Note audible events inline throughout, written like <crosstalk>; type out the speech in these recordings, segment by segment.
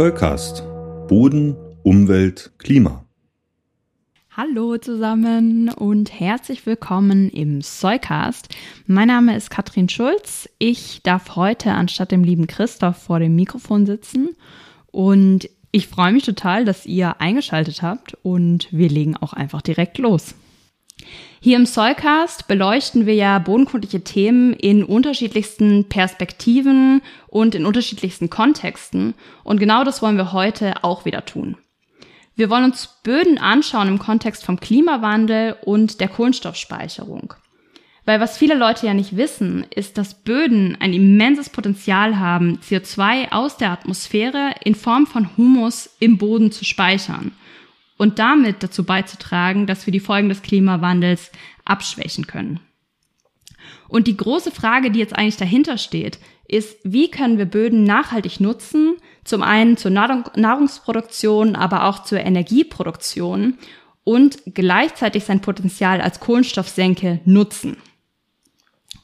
Zollcast. Boden, Umwelt, Klima. Hallo zusammen und herzlich willkommen im Soycast. Mein Name ist Katrin Schulz. Ich darf heute anstatt dem lieben Christoph vor dem Mikrofon sitzen und ich freue mich total, dass ihr eingeschaltet habt und wir legen auch einfach direkt los. Hier im Soilcast beleuchten wir ja bodenkundliche Themen in unterschiedlichsten Perspektiven und in unterschiedlichsten Kontexten. Und genau das wollen wir heute auch wieder tun. Wir wollen uns Böden anschauen im Kontext vom Klimawandel und der Kohlenstoffspeicherung. Weil was viele Leute ja nicht wissen, ist, dass Böden ein immenses Potenzial haben, CO2 aus der Atmosphäre in Form von Humus im Boden zu speichern und damit dazu beizutragen, dass wir die Folgen des Klimawandels abschwächen können. Und die große Frage, die jetzt eigentlich dahinter steht, ist, wie können wir Böden nachhaltig nutzen? Zum einen zur Nahrungsproduktion, aber auch zur Energieproduktion und gleichzeitig sein Potenzial als Kohlenstoffsenke nutzen.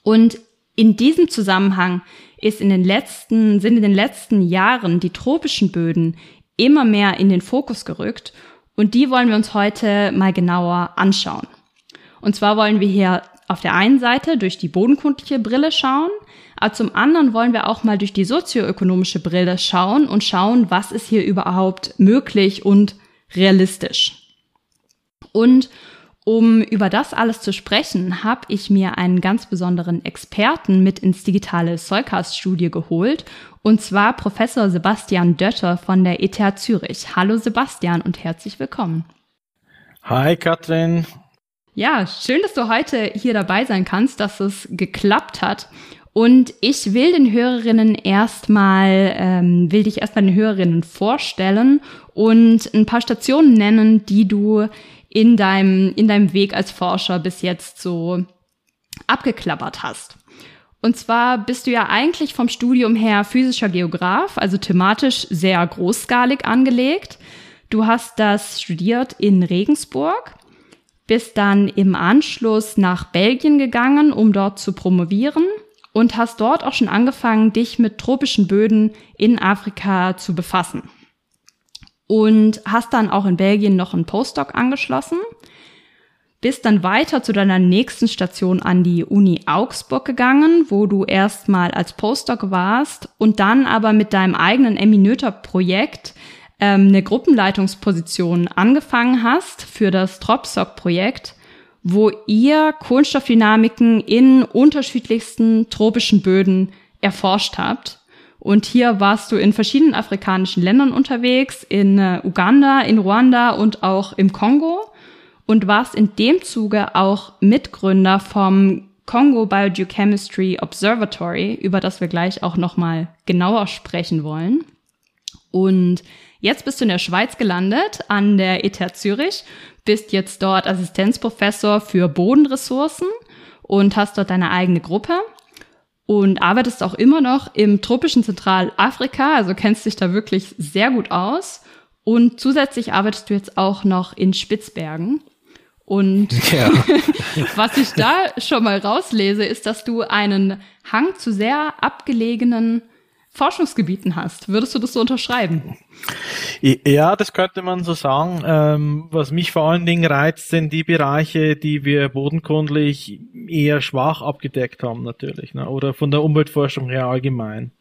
Und in diesem Zusammenhang ist in den letzten, sind in den letzten Jahren die tropischen Böden immer mehr in den Fokus gerückt und die wollen wir uns heute mal genauer anschauen. Und zwar wollen wir hier auf der einen Seite durch die bodenkundliche Brille schauen, aber zum anderen wollen wir auch mal durch die sozioökonomische Brille schauen und schauen, was ist hier überhaupt möglich und realistisch. Und um über das alles zu sprechen, habe ich mir einen ganz besonderen Experten mit ins digitale Solcast-Studie geholt, und zwar Professor Sebastian Dötter von der ETH Zürich. Hallo Sebastian und herzlich willkommen. Hi Katrin. Ja, schön, dass du heute hier dabei sein kannst, dass es geklappt hat. Und ich will den Hörerinnen erstmal, ähm, will dich erstmal den Hörerinnen vorstellen und ein paar Stationen nennen, die du in deinem, in deinem Weg als Forscher bis jetzt so abgeklappert hast. Und zwar bist du ja eigentlich vom Studium her physischer Geograf, also thematisch sehr großskalig angelegt. Du hast das studiert in Regensburg, bist dann im Anschluss nach Belgien gegangen, um dort zu promovieren und hast dort auch schon angefangen, dich mit tropischen Böden in Afrika zu befassen und hast dann auch in Belgien noch einen Postdoc angeschlossen, bist dann weiter zu deiner nächsten Station an die Uni Augsburg gegangen, wo du erstmal als Postdoc warst und dann aber mit deinem eigenen Eminöter-Projekt ähm, eine Gruppenleitungsposition angefangen hast für das Tropsoc-Projekt, wo ihr Kohlenstoffdynamiken in unterschiedlichsten tropischen Böden erforscht habt. Und hier warst du in verschiedenen afrikanischen Ländern unterwegs, in äh, Uganda, in Ruanda und auch im Kongo und warst in dem Zuge auch Mitgründer vom Congo Biogeochemistry Observatory, über das wir gleich auch nochmal genauer sprechen wollen. Und jetzt bist du in der Schweiz gelandet, an der ETH Zürich, bist jetzt dort Assistenzprofessor für Bodenressourcen und hast dort deine eigene Gruppe und arbeitest auch immer noch im tropischen Zentralafrika, also kennst dich da wirklich sehr gut aus. Und zusätzlich arbeitest du jetzt auch noch in Spitzbergen. Und <laughs> ja. <laughs> was ich da schon mal rauslese, ist, dass du einen Hang zu sehr abgelegenen Forschungsgebieten hast. Würdest du das so unterschreiben? Ja, das könnte man so sagen. Ähm, was mich vor allen Dingen reizt, sind die Bereiche, die wir bodenkundlich eher schwach abgedeckt haben natürlich, ne? oder von der Umweltforschung her allgemein.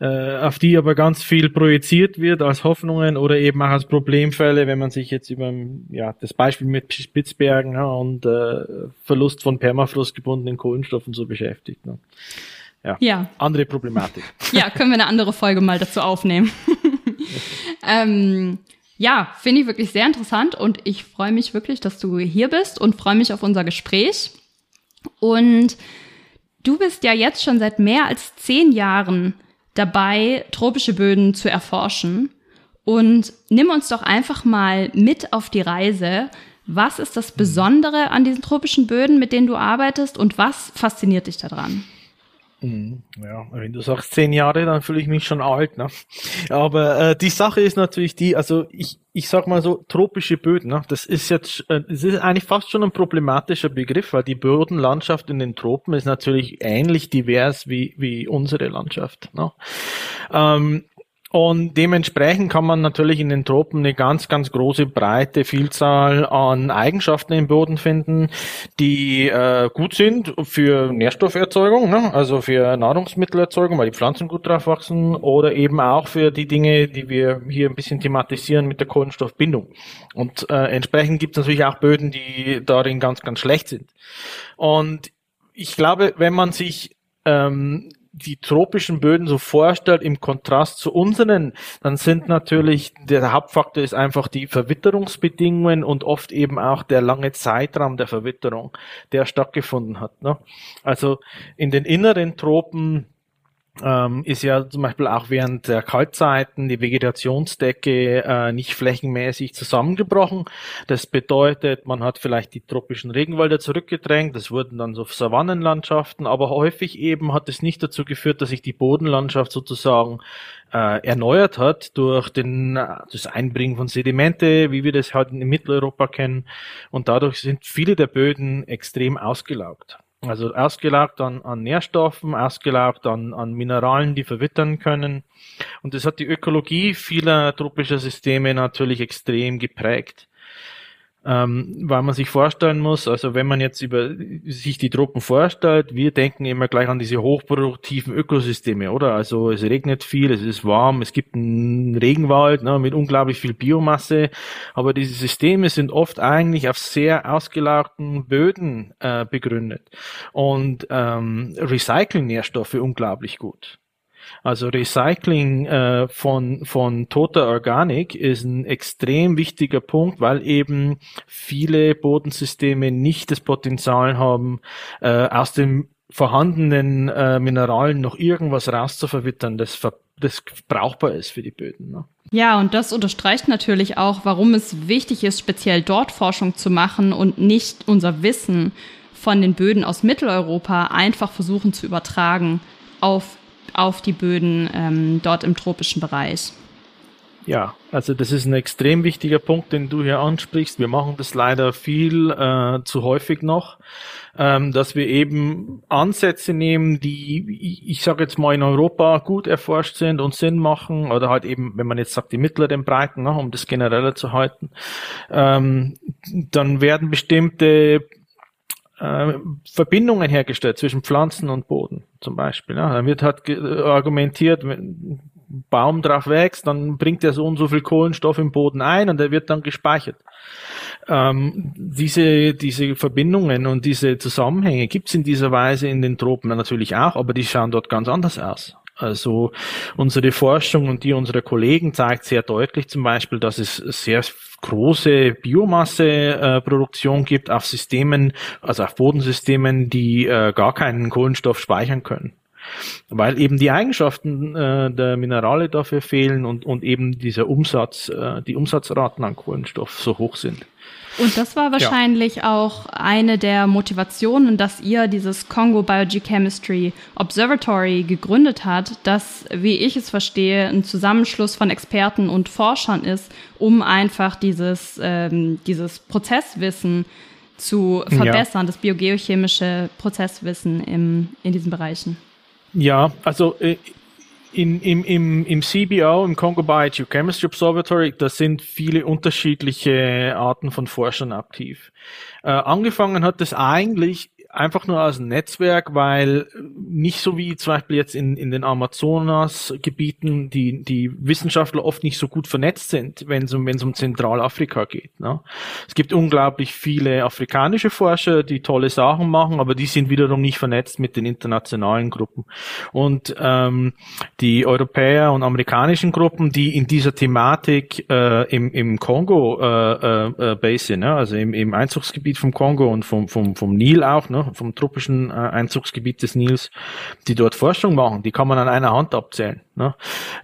Äh, auf die aber ganz viel projiziert wird als Hoffnungen oder eben auch als Problemfälle, wenn man sich jetzt über ja, das Beispiel mit Spitzbergen und äh, Verlust von permafrostgebundenen Kohlenstoffen so beschäftigt. Ne? Ja, ja. andere Problematik. <laughs> Ja, können wir eine andere Folge mal dazu aufnehmen. <laughs> ähm, ja, finde ich wirklich sehr interessant und ich freue mich wirklich, dass du hier bist und freue mich auf unser Gespräch. Und du bist ja jetzt schon seit mehr als zehn Jahren dabei, tropische Böden zu erforschen. Und nimm uns doch einfach mal mit auf die Reise. Was ist das Besondere an diesen tropischen Böden, mit denen du arbeitest und was fasziniert dich daran? Mhm. Ja, wenn du sagst zehn Jahre, dann fühle ich mich schon alt. Ne? Aber äh, die Sache ist natürlich die, also ich, ich sag mal so, tropische Böden, ne? das ist jetzt, äh, das ist eigentlich fast schon ein problematischer Begriff, weil die Bodenlandschaft in den Tropen ist natürlich ähnlich divers wie, wie unsere Landschaft. Ne? Ähm, Und dementsprechend kann man natürlich in den Tropen eine ganz, ganz große, breite Vielzahl an Eigenschaften im Boden finden, die äh, gut sind für Nährstofferzeugung, ne? also für Nahrungsmittelerzeugung, weil die Pflanzen gut drauf wachsen, oder eben auch für die Dinge, die wir hier ein bisschen thematisieren mit der Kohlenstoffbindung. Und äh, entsprechend gibt es natürlich auch Böden, die darin ganz, ganz schlecht sind. Und ich glaube, wenn man sich ähm, die tropischen Böden so vorstellt im Kontrast zu unseren, dann sind natürlich, der Hauptfaktor ist einfach die Verwitterungsbedingungen und oft eben auch der lange Zeitraum der Verwitterung, der stattgefunden hat. Ne? Also in den inneren Tropen ähm, ist ja zum Beispiel auch während der Kaltzeiten die Vegetationsdecke äh, nicht flächenmäßig zusammengebrochen. Das bedeutet, man hat vielleicht die tropischen Regenwälder zurückgedrängt, das wurden dann so Savannenlandschaften, aber häufig eben hat es nicht dazu geführt, dass sich die Bodenlandschaft sozusagen äh, erneuert hat durch den, das Einbringen von Sedimente, wie wir das halt in Mitteleuropa kennen. Und dadurch sind viele der Böden extrem ausgelaugt. Also ausgelaugt an, an Nährstoffen, ausgelaugt an, an Mineralen, die verwittern können. Und das hat die Ökologie vieler tropischer Systeme natürlich extrem geprägt ähm, weil man sich vorstellen muss, also wenn man jetzt über sich die Tropen vorstellt, wir denken immer gleich an diese hochproduktiven Ökosysteme, oder? Also es regnet viel, es ist warm, es gibt einen Regenwald ne, mit unglaublich viel Biomasse, aber diese Systeme sind oft eigentlich auf sehr ausgelagten Böden äh, begründet und ähm, recyceln Nährstoffe unglaublich gut. Also Recycling äh, von, von toter Organik ist ein extrem wichtiger Punkt, weil eben viele Bodensysteme nicht das Potenzial haben, äh, aus den vorhandenen äh, Mineralen noch irgendwas rauszuverwittern, das, das brauchbar ist für die Böden. Ne? Ja, und das unterstreicht natürlich auch, warum es wichtig ist, speziell dort Forschung zu machen und nicht unser Wissen von den Böden aus Mitteleuropa einfach versuchen zu übertragen auf auf die Böden ähm, dort im tropischen Bereich. Ja, also das ist ein extrem wichtiger Punkt, den du hier ansprichst. Wir machen das leider viel äh, zu häufig noch, ähm, dass wir eben Ansätze nehmen, die, ich sage jetzt mal, in Europa gut erforscht sind und Sinn machen, oder halt eben, wenn man jetzt sagt, die mittleren Breiten, ne, um das genereller zu halten, ähm, dann werden bestimmte äh, Verbindungen hergestellt zwischen Pflanzen und Boden zum Beispiel. Ja. Dann wird halt argumentiert, wenn ein Baum drauf wächst, dann bringt er so und so viel Kohlenstoff im Boden ein und der wird dann gespeichert. Ähm, diese, diese Verbindungen und diese Zusammenhänge gibt es in dieser Weise in den Tropen natürlich auch, aber die schauen dort ganz anders aus. Also unsere Forschung und die unserer Kollegen zeigt sehr deutlich zum Beispiel, dass es sehr große Biomasseproduktion äh, gibt auf Systemen, also auf Bodensystemen, die äh, gar keinen Kohlenstoff speichern können. Weil eben die Eigenschaften äh, der Minerale dafür fehlen und, und eben dieser Umsatz, äh, die Umsatzraten an Kohlenstoff so hoch sind. Und das war wahrscheinlich ja. auch eine der Motivationen, dass ihr dieses Congo Biogeochemistry Observatory gegründet hat, das, wie ich es verstehe, ein Zusammenschluss von Experten und Forschern ist, um einfach dieses, ähm, dieses Prozesswissen zu verbessern, ja. das biogeochemische Prozesswissen im, in diesen Bereichen. Ja, also äh, in, im, im, im CBO, im Congo Biogeochemistry Observatory, da sind viele unterschiedliche Arten von Forschern aktiv. Äh, angefangen hat es eigentlich einfach nur als Netzwerk, weil nicht so wie zum Beispiel jetzt in, in den Amazonas-Gebieten die, die Wissenschaftler oft nicht so gut vernetzt sind, wenn es um, wenn es um Zentralafrika geht. Ne? Es gibt unglaublich viele afrikanische Forscher, die tolle Sachen machen, aber die sind wiederum nicht vernetzt mit den internationalen Gruppen. Und ähm, die Europäer und amerikanischen Gruppen, die in dieser Thematik äh, im, im Kongo äh, äh, Basin, ne? also im, im Einzugsgebiet vom Kongo und vom, vom, vom Nil auch, ne? Ne, vom tropischen äh, Einzugsgebiet des Nils, die dort Forschung machen. Die kann man an einer Hand abzählen. Ne?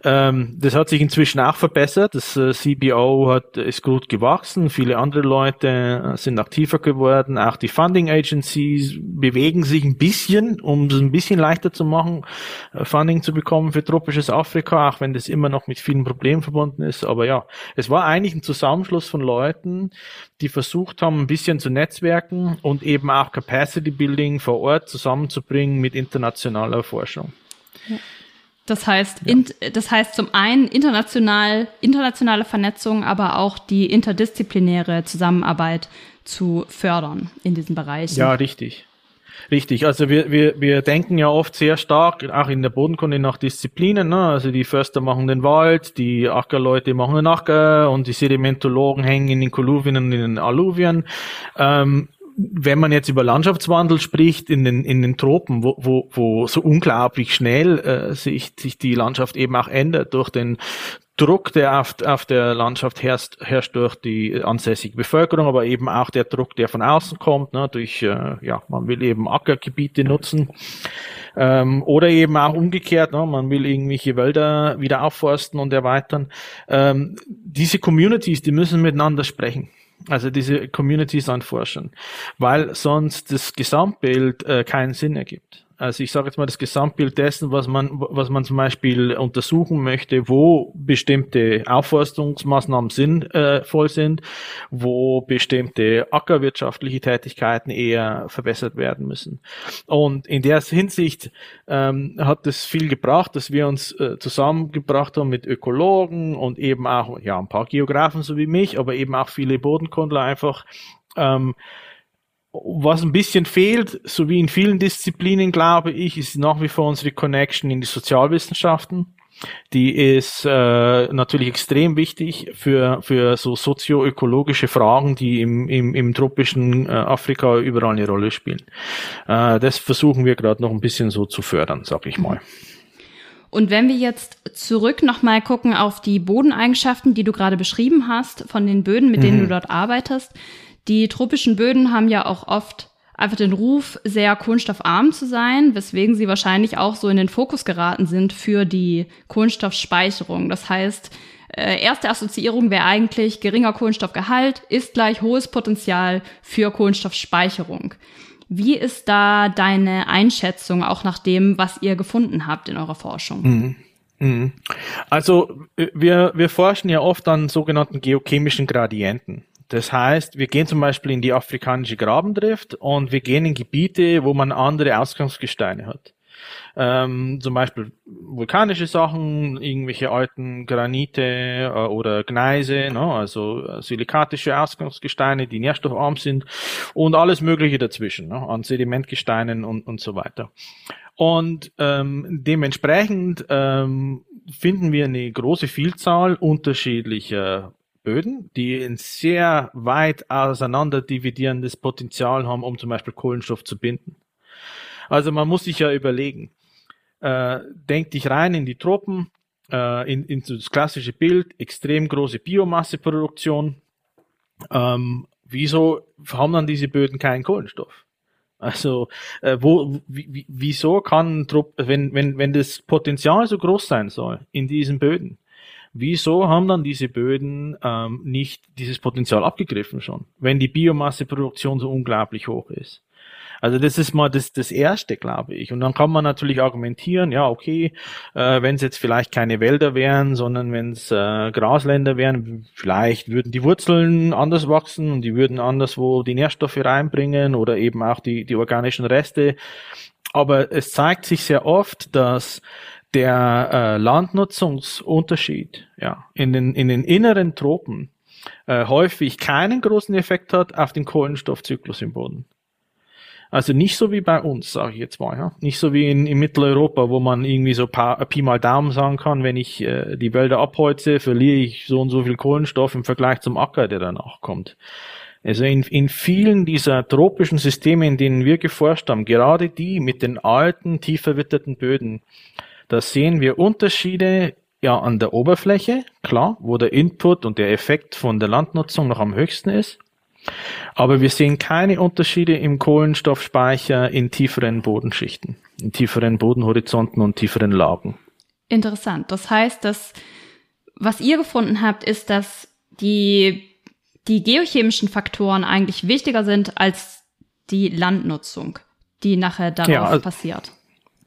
Ähm, das hat sich inzwischen auch verbessert. Das äh, CBO hat, ist gut gewachsen. Viele andere Leute äh, sind aktiver geworden. Auch die Funding Agencies bewegen sich ein bisschen, um es ein bisschen leichter zu machen, äh, Funding zu bekommen für tropisches Afrika, auch wenn das immer noch mit vielen Problemen verbunden ist. Aber ja, es war eigentlich ein Zusammenschluss von Leuten, die versucht haben, ein bisschen zu netzwerken und eben auch Capacity Building vor Ort zusammenzubringen mit internationaler Forschung. Ja. Das heißt, ja. in, das heißt zum einen international, internationale Vernetzung, aber auch die interdisziplinäre Zusammenarbeit zu fördern in diesen Bereichen. Ja, richtig. Richtig, also wir, wir, wir denken ja oft sehr stark, auch in der Bodenkunde nach Disziplinen, ne? also die Förster machen den Wald, die Ackerleute machen den Acker und die Sedimentologen hängen in den Koluvien und in den Alluvien. Ähm, wenn man jetzt über Landschaftswandel spricht in den, in den Tropen, wo, wo, wo so unglaublich schnell äh, sich, sich die Landschaft eben auch ändert durch den Druck, der auf, auf der Landschaft herrscht, herrscht durch die ansässige Bevölkerung, aber eben auch der Druck, der von außen kommt, ne, durch, äh, ja, man will eben Ackergebiete nutzen. Ähm, oder eben auch umgekehrt, ne, man will irgendwelche Wälder wieder aufforsten und erweitern. Ähm, diese Communities, die müssen miteinander sprechen. Also diese Communities anforschen, weil sonst das Gesamtbild äh, keinen Sinn ergibt. Also ich sage jetzt mal das Gesamtbild dessen, was man, was man zum Beispiel untersuchen möchte, wo bestimmte Aufforstungsmaßnahmen sinnvoll sind, wo bestimmte ackerwirtschaftliche Tätigkeiten eher verbessert werden müssen. Und in der Hinsicht ähm, hat es viel gebracht, dass wir uns äh, zusammengebracht haben mit Ökologen und eben auch ja ein paar Geografen so wie mich, aber eben auch viele Bodenkundler einfach ähm, was ein bisschen fehlt, so wie in vielen Disziplinen, glaube ich, ist nach wie vor unsere Connection in die Sozialwissenschaften. Die ist äh, natürlich extrem wichtig für, für so sozioökologische Fragen, die im, im, im tropischen äh, Afrika überall eine Rolle spielen. Äh, das versuchen wir gerade noch ein bisschen so zu fördern, sag ich mal. Und wenn wir jetzt zurück nochmal gucken auf die Bodeneigenschaften, die du gerade beschrieben hast, von den Böden, mit denen mhm. du dort arbeitest, die tropischen Böden haben ja auch oft einfach den Ruf, sehr kohlenstoffarm zu sein, weswegen sie wahrscheinlich auch so in den Fokus geraten sind für die Kohlenstoffspeicherung. Das heißt, äh, erste Assoziierung wäre eigentlich geringer Kohlenstoffgehalt ist gleich hohes Potenzial für Kohlenstoffspeicherung. Wie ist da deine Einschätzung auch nach dem, was ihr gefunden habt in eurer Forschung? Mhm. mhm. Also wir, wir forschen ja oft an sogenannten geochemischen Gradienten. Das heißt, wir gehen zum Beispiel in die afrikanische Grabendrift und wir gehen in Gebiete, wo man andere Ausgangsgesteine hat. Ähm, zum Beispiel vulkanische Sachen, irgendwelche alten Granite äh, oder Gneise, ne, also äh, silikatische Ausgangsgesteine, die nährstoffarm sind und alles Mögliche dazwischen, ne, an Sedimentgesteinen und, und so weiter. Und ähm, dementsprechend ähm, finden wir eine große Vielzahl unterschiedlicher Böden, die ein sehr weit auseinander dividierendes Potenzial haben, um zum Beispiel Kohlenstoff zu binden. Also man muss sich ja überlegen, äh, denk dich rein in die Tropen, äh, in, in das klassische Bild, extrem große Biomasseproduktion. Ähm, wieso haben dann diese Böden keinen Kohlenstoff? Also, äh, wo, wie, wieso kann, wenn, wenn, wenn das Potenzial so groß sein soll in diesen Böden, Wieso haben dann diese Böden ähm, nicht dieses Potenzial abgegriffen schon, wenn die Biomasseproduktion so unglaublich hoch ist? Also das ist mal das, das Erste, glaube ich. Und dann kann man natürlich argumentieren, ja, okay, äh, wenn es jetzt vielleicht keine Wälder wären, sondern wenn es äh, Grasländer wären, vielleicht würden die Wurzeln anders wachsen und die würden anderswo die Nährstoffe reinbringen oder eben auch die, die organischen Reste. Aber es zeigt sich sehr oft, dass der äh, Landnutzungsunterschied ja, in, den, in den inneren Tropen äh, häufig keinen großen Effekt hat auf den Kohlenstoffzyklus im Boden. Also nicht so wie bei uns, sage ich jetzt mal. Ja? Nicht so wie in, in Mitteleuropa, wo man irgendwie so paar, Pi mal Daumen sagen kann, wenn ich äh, die Wälder abholze, verliere ich so und so viel Kohlenstoff im Vergleich zum Acker, der danach kommt. Also in, in vielen dieser tropischen Systeme, in denen wir geforscht haben, gerade die mit den alten, tief verwitterten Böden, da sehen wir Unterschiede ja an der Oberfläche, klar, wo der Input und der Effekt von der Landnutzung noch am höchsten ist. Aber wir sehen keine Unterschiede im Kohlenstoffspeicher in tieferen Bodenschichten, in tieferen Bodenhorizonten und tieferen Lagen. Interessant. Das heißt, dass was ihr gefunden habt, ist, dass die, die geochemischen Faktoren eigentlich wichtiger sind als die Landnutzung, die nachher darauf ja, also, passiert.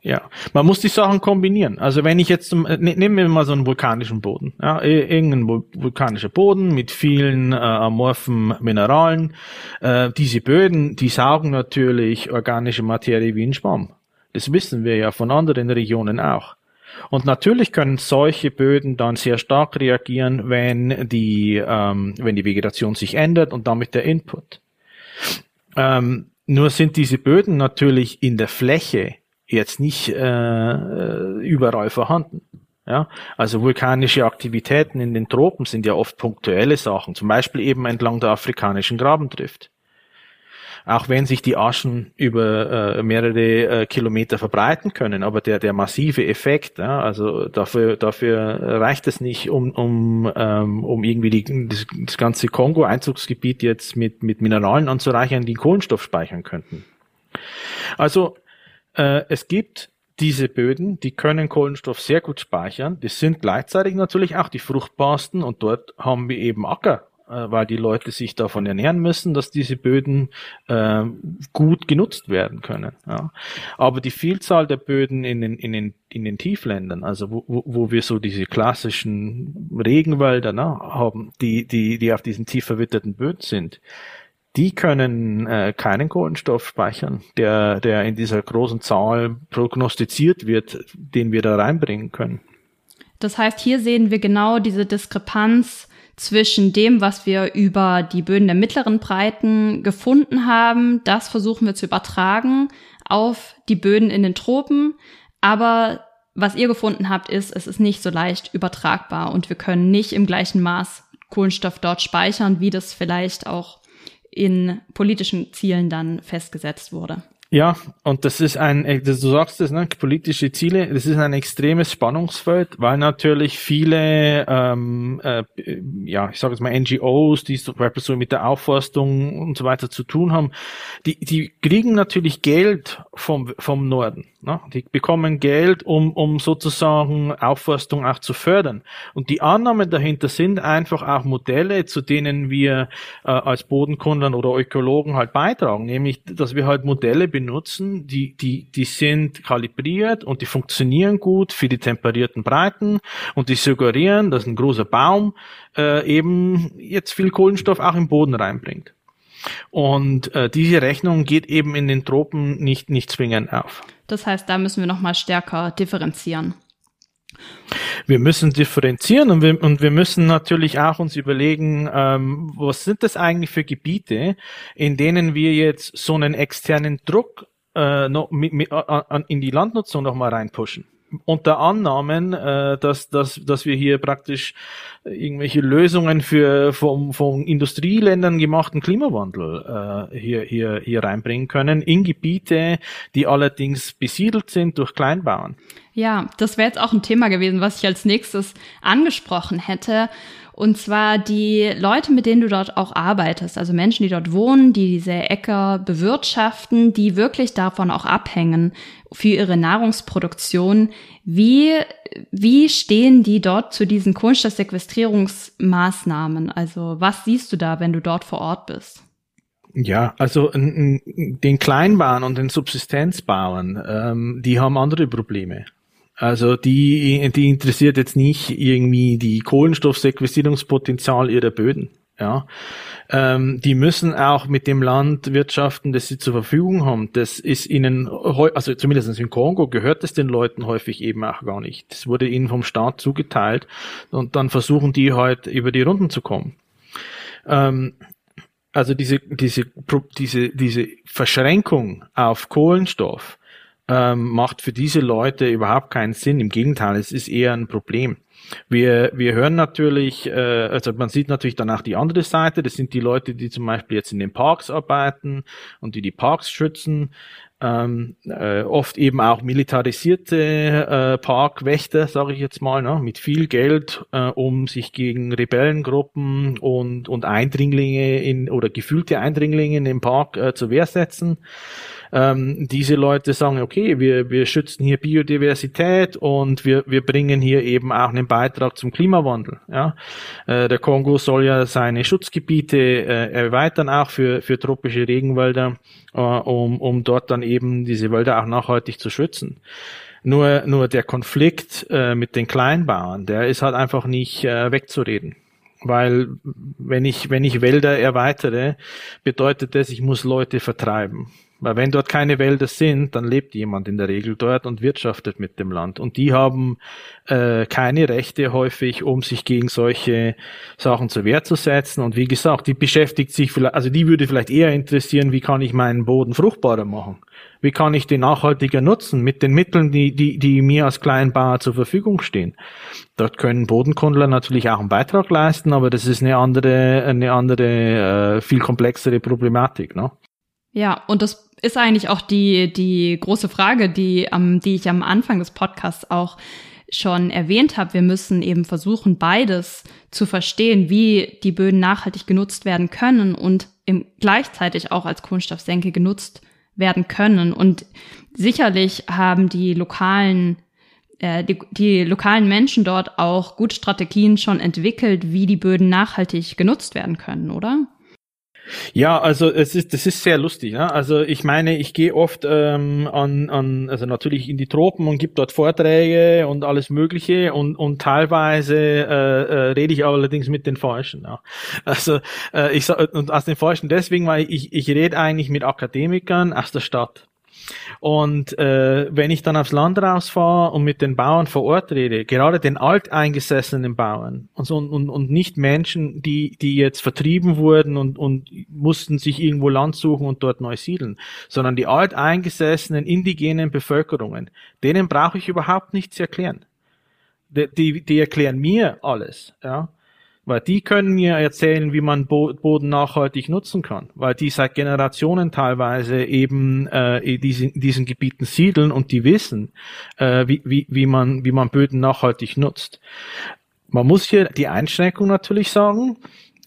Ja, man muss die Sachen kombinieren. Also wenn ich jetzt, ne, nehmen wir mal so einen vulkanischen Boden, ja, irgendein vulkanischer Boden mit vielen äh, amorphen Mineralen. Äh, diese Böden, die saugen natürlich organische Materie wie ein Schwamm. Das wissen wir ja von anderen Regionen auch. Und natürlich können solche Böden dann sehr stark reagieren, wenn die, ähm, wenn die Vegetation sich ändert und damit der Input. Ähm, nur sind diese Böden natürlich in der Fläche jetzt nicht äh, überall vorhanden. Ja, also vulkanische Aktivitäten in den Tropen sind ja oft punktuelle Sachen, zum Beispiel eben entlang der afrikanischen Grabendrift auch wenn sich die Aschen über äh, mehrere äh, Kilometer verbreiten können, aber der, der massive Effekt, ja, also dafür, dafür reicht es nicht, um, um, ähm, um irgendwie die, das, das ganze Kongo-Einzugsgebiet jetzt mit, mit Mineralen anzureichern, die Kohlenstoff speichern könnten. Also äh, es gibt diese Böden, die können Kohlenstoff sehr gut speichern. Die sind gleichzeitig natürlich auch die fruchtbarsten und dort haben wir eben Acker äh, weil die Leute sich davon ernähren müssen, dass diese Böden äh, gut genutzt werden können. Ja. Aber die Vielzahl der Böden in den, in den, in den Tiefländern, also wo, wo wir so diese klassischen Regenwälder ne, haben, die, die, die auf diesen tief verwitterten Böden sind, die können äh, keinen Kohlenstoff speichern, der, der in dieser großen Zahl prognostiziert wird, den wir da reinbringen können. Das heißt, hier sehen wir genau diese Diskrepanz zwischen dem, was wir über die Böden der mittleren Breiten gefunden haben. Das versuchen wir zu übertragen auf die Böden in den Tropen. Aber was ihr gefunden habt, ist, es ist nicht so leicht übertragbar und wir können nicht im gleichen Maß Kohlenstoff dort speichern, wie das vielleicht auch in politischen Zielen dann festgesetzt wurde. Ja, und das ist ein, äh, du sagst es, ne, politische Ziele, das ist ein extremes Spannungsfeld, weil natürlich viele, ähm, äh, ja, ich sage jetzt mal NGOs, die zum Beispiel so mit der Aufforstung und so weiter zu tun haben, die, die kriegen natürlich Geld vom, vom Norden. Ne? Die bekommen Geld, um, um sozusagen Aufforstung auch zu fördern. Und die Annahmen dahinter sind einfach auch Modelle, zu denen wir äh, als Bodenkundern oder Ökologen halt beitragen, nämlich, dass wir halt Modelle benutzen, die, die, die sind kalibriert und die funktionieren gut für die temperierten Breiten und die suggerieren, dass ein großer Baum äh, eben jetzt viel Kohlenstoff auch im Boden reinbringt. Und äh, diese Rechnung geht eben in den Tropen nicht, nicht zwingend auf. Das heißt, da müssen wir nochmal stärker differenzieren. Wir müssen differenzieren und wir, und wir müssen natürlich auch uns überlegen, ähm, was sind das eigentlich für Gebiete, in denen wir jetzt so einen externen Druck äh, noch mit, mit, an, in die Landnutzung nochmal reinpushen unter Annahmen, äh, dass, dass, dass wir hier praktisch irgendwelche Lösungen für vom, von Industrieländern gemachten Klimawandel äh, hier, hier, hier reinbringen können, in Gebiete, die allerdings besiedelt sind durch Kleinbauern. Ja, das wäre jetzt auch ein Thema gewesen, was ich als nächstes angesprochen hätte. Und zwar die Leute, mit denen du dort auch arbeitest, also Menschen, die dort wohnen, die diese Äcker bewirtschaften, die wirklich davon auch abhängen für ihre Nahrungsproduktion. Wie, wie stehen die dort zu diesen Kohlenstoffsequestrierungsmaßnahmen? Also was siehst du da, wenn du dort vor Ort bist? Ja, also den Kleinbauern und den Subsistenzbauern, ähm, die haben andere Probleme. Also die, die interessiert jetzt nicht irgendwie die Kohlenstoffsequestrierungspotenzial ihrer Böden. Ja, ähm, die müssen auch mit dem Land wirtschaften, das sie zur Verfügung haben. Das ist ihnen, also zumindest in Kongo gehört es den Leuten häufig eben auch gar nicht. Das wurde ihnen vom Staat zugeteilt und dann versuchen die halt über die Runden zu kommen. Ähm, also diese, diese, diese, diese Verschränkung auf Kohlenstoff, ähm, macht für diese Leute überhaupt keinen Sinn. Im Gegenteil, es ist eher ein Problem. Wir, wir hören natürlich, äh, also man sieht natürlich danach die andere Seite, das sind die Leute, die zum Beispiel jetzt in den Parks arbeiten und die die Parks schützen. Ähm, äh, oft eben auch militarisierte äh, Parkwächter, sage ich jetzt mal, ne, mit viel Geld, äh, um sich gegen Rebellengruppen und, und Eindringlinge in oder gefühlte Eindringlinge in den Park äh, zur Wehr setzen ähm, diese Leute sagen, okay, wir, wir schützen hier Biodiversität und wir, wir bringen hier eben auch einen Beitrag zum Klimawandel. Ja? Äh, der Kongo soll ja seine Schutzgebiete äh, erweitern, auch für, für tropische Regenwälder, äh, um, um dort dann eben diese Wälder auch nachhaltig zu schützen. Nur, nur der Konflikt äh, mit den Kleinbauern, der ist halt einfach nicht äh, wegzureden. Weil wenn ich, wenn ich Wälder erweitere, bedeutet das, ich muss Leute vertreiben. Weil wenn dort keine Wälder sind, dann lebt jemand in der Regel dort und wirtschaftet mit dem Land. Und die haben äh, keine Rechte häufig, um sich gegen solche Sachen zur Wehr zu setzen. Und wie gesagt, die beschäftigt sich vielleicht, also die würde vielleicht eher interessieren, wie kann ich meinen Boden fruchtbarer machen? Wie kann ich den nachhaltiger nutzen mit den Mitteln, die, die, die mir als Kleinbauer zur Verfügung stehen? Dort können Bodenkundler natürlich auch einen Beitrag leisten, aber das ist eine andere, eine andere, äh, viel komplexere Problematik. Ne? Ja, und das ist eigentlich auch die, die große Frage, die, ähm, die ich am Anfang des Podcasts auch schon erwähnt habe. Wir müssen eben versuchen, beides zu verstehen, wie die Böden nachhaltig genutzt werden können und im, gleichzeitig auch als Kohlenstoffsenke genutzt werden können. Und sicherlich haben die lokalen äh, die, die lokalen Menschen dort auch gute Strategien schon entwickelt, wie die Böden nachhaltig genutzt werden können, oder? Ja, also es ist, das ist sehr lustig. Ne? Also ich meine, ich gehe oft ähm, an, an, also natürlich in die Tropen und gebe dort Vorträge und alles Mögliche und und teilweise äh, äh, rede ich allerdings mit den Falschen. Ja? Also äh, ich und aus den Falschen deswegen, weil ich ich rede eigentlich mit Akademikern aus der Stadt. Und äh, wenn ich dann aufs Land rausfahre und mit den Bauern vor Ort rede, gerade den alteingesessenen Bauern und, so, und, und nicht Menschen, die, die jetzt vertrieben wurden und, und mussten sich irgendwo Land suchen und dort neu siedeln, sondern die alteingesessenen indigenen Bevölkerungen, denen brauche ich überhaupt nichts erklären. Die, die, die erklären mir alles. Ja? Weil die können mir erzählen, wie man Boden nachhaltig nutzen kann, weil die seit Generationen teilweise eben äh, in diesen, diesen Gebieten siedeln und die wissen, äh, wie, wie, wie, man, wie man Böden nachhaltig nutzt. Man muss hier die Einschränkung natürlich sagen,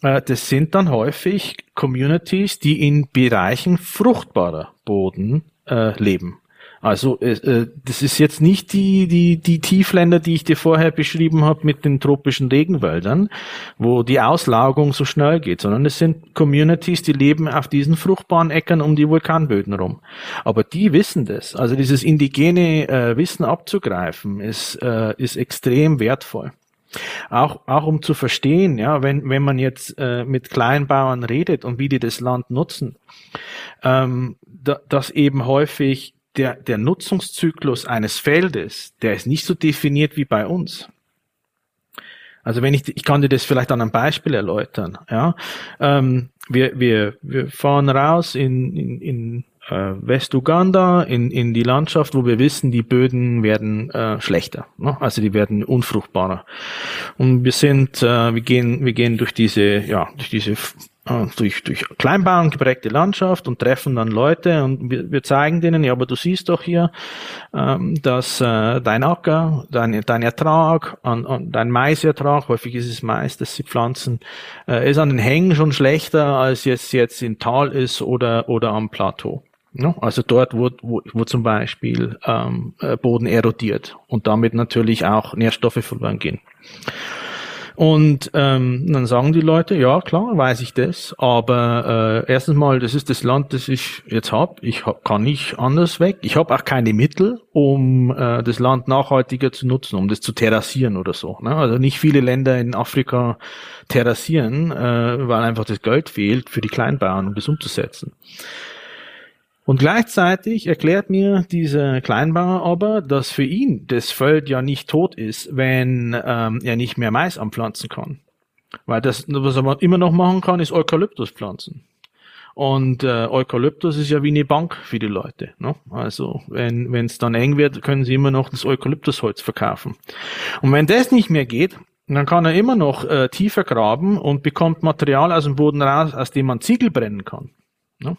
äh, das sind dann häufig Communities, die in Bereichen fruchtbarer Boden äh, leben. Also äh, äh, das ist jetzt nicht die, die, die Tiefländer, die ich dir vorher beschrieben habe mit den tropischen Regenwäldern, wo die Auslagerung so schnell geht, sondern es sind Communities, die leben auf diesen fruchtbaren Äckern um die Vulkanböden rum. Aber die wissen das. Also dieses indigene äh, Wissen abzugreifen, ist, äh, ist extrem wertvoll. Auch, auch um zu verstehen, ja, wenn, wenn man jetzt äh, mit Kleinbauern redet und wie die das Land nutzen, ähm, da, dass eben häufig der, der Nutzungszyklus eines Feldes, der ist nicht so definiert wie bei uns. Also wenn ich, ich kann dir das vielleicht an einem Beispiel erläutern. Ja, ähm, wir, wir, wir fahren raus in, in, in äh, West-Uganda, in, in die Landschaft, wo wir wissen, die Böden werden äh, schlechter, ne? also die werden unfruchtbarer. Und wir sind, äh, wir gehen, wir gehen durch diese, ja, durch diese durch, durch Kleinbauern geprägte Landschaft und treffen dann Leute und wir, wir zeigen denen, ja, aber du siehst doch hier, ähm, dass äh, dein Acker, dein, dein Ertrag, an, an, dein Maisertrag, häufig ist es Mais, das sie pflanzen, äh, ist an den Hängen schon schlechter, als jetzt jetzt im Tal ist oder, oder am Plateau. Ja, also dort, wo, wo, wo zum Beispiel ähm, äh, Boden erodiert und damit natürlich auch Nährstoffe verloren gehen. Und ähm, dann sagen die Leute, ja klar, weiß ich das, aber äh, erstens mal, das ist das Land, das ich jetzt habe. Ich hab, kann nicht anders weg. Ich habe auch keine Mittel, um äh, das Land nachhaltiger zu nutzen, um das zu terrassieren oder so. Ne? Also nicht viele Länder in Afrika terrassieren, äh, weil einfach das Geld fehlt für die Kleinbauern, um das umzusetzen. Und gleichzeitig erklärt mir dieser Kleinbauer aber, dass für ihn das Feld ja nicht tot ist, wenn ähm, er nicht mehr Mais anpflanzen kann. Weil das, was er immer noch machen kann, ist Eukalyptus pflanzen. Und äh, Eukalyptus ist ja wie eine Bank für die Leute. Ne? Also wenn es dann eng wird, können sie immer noch das Eukalyptusholz verkaufen. Und wenn das nicht mehr geht, dann kann er immer noch äh, tiefer graben und bekommt Material aus dem Boden raus, aus dem man Ziegel brennen kann. Ne?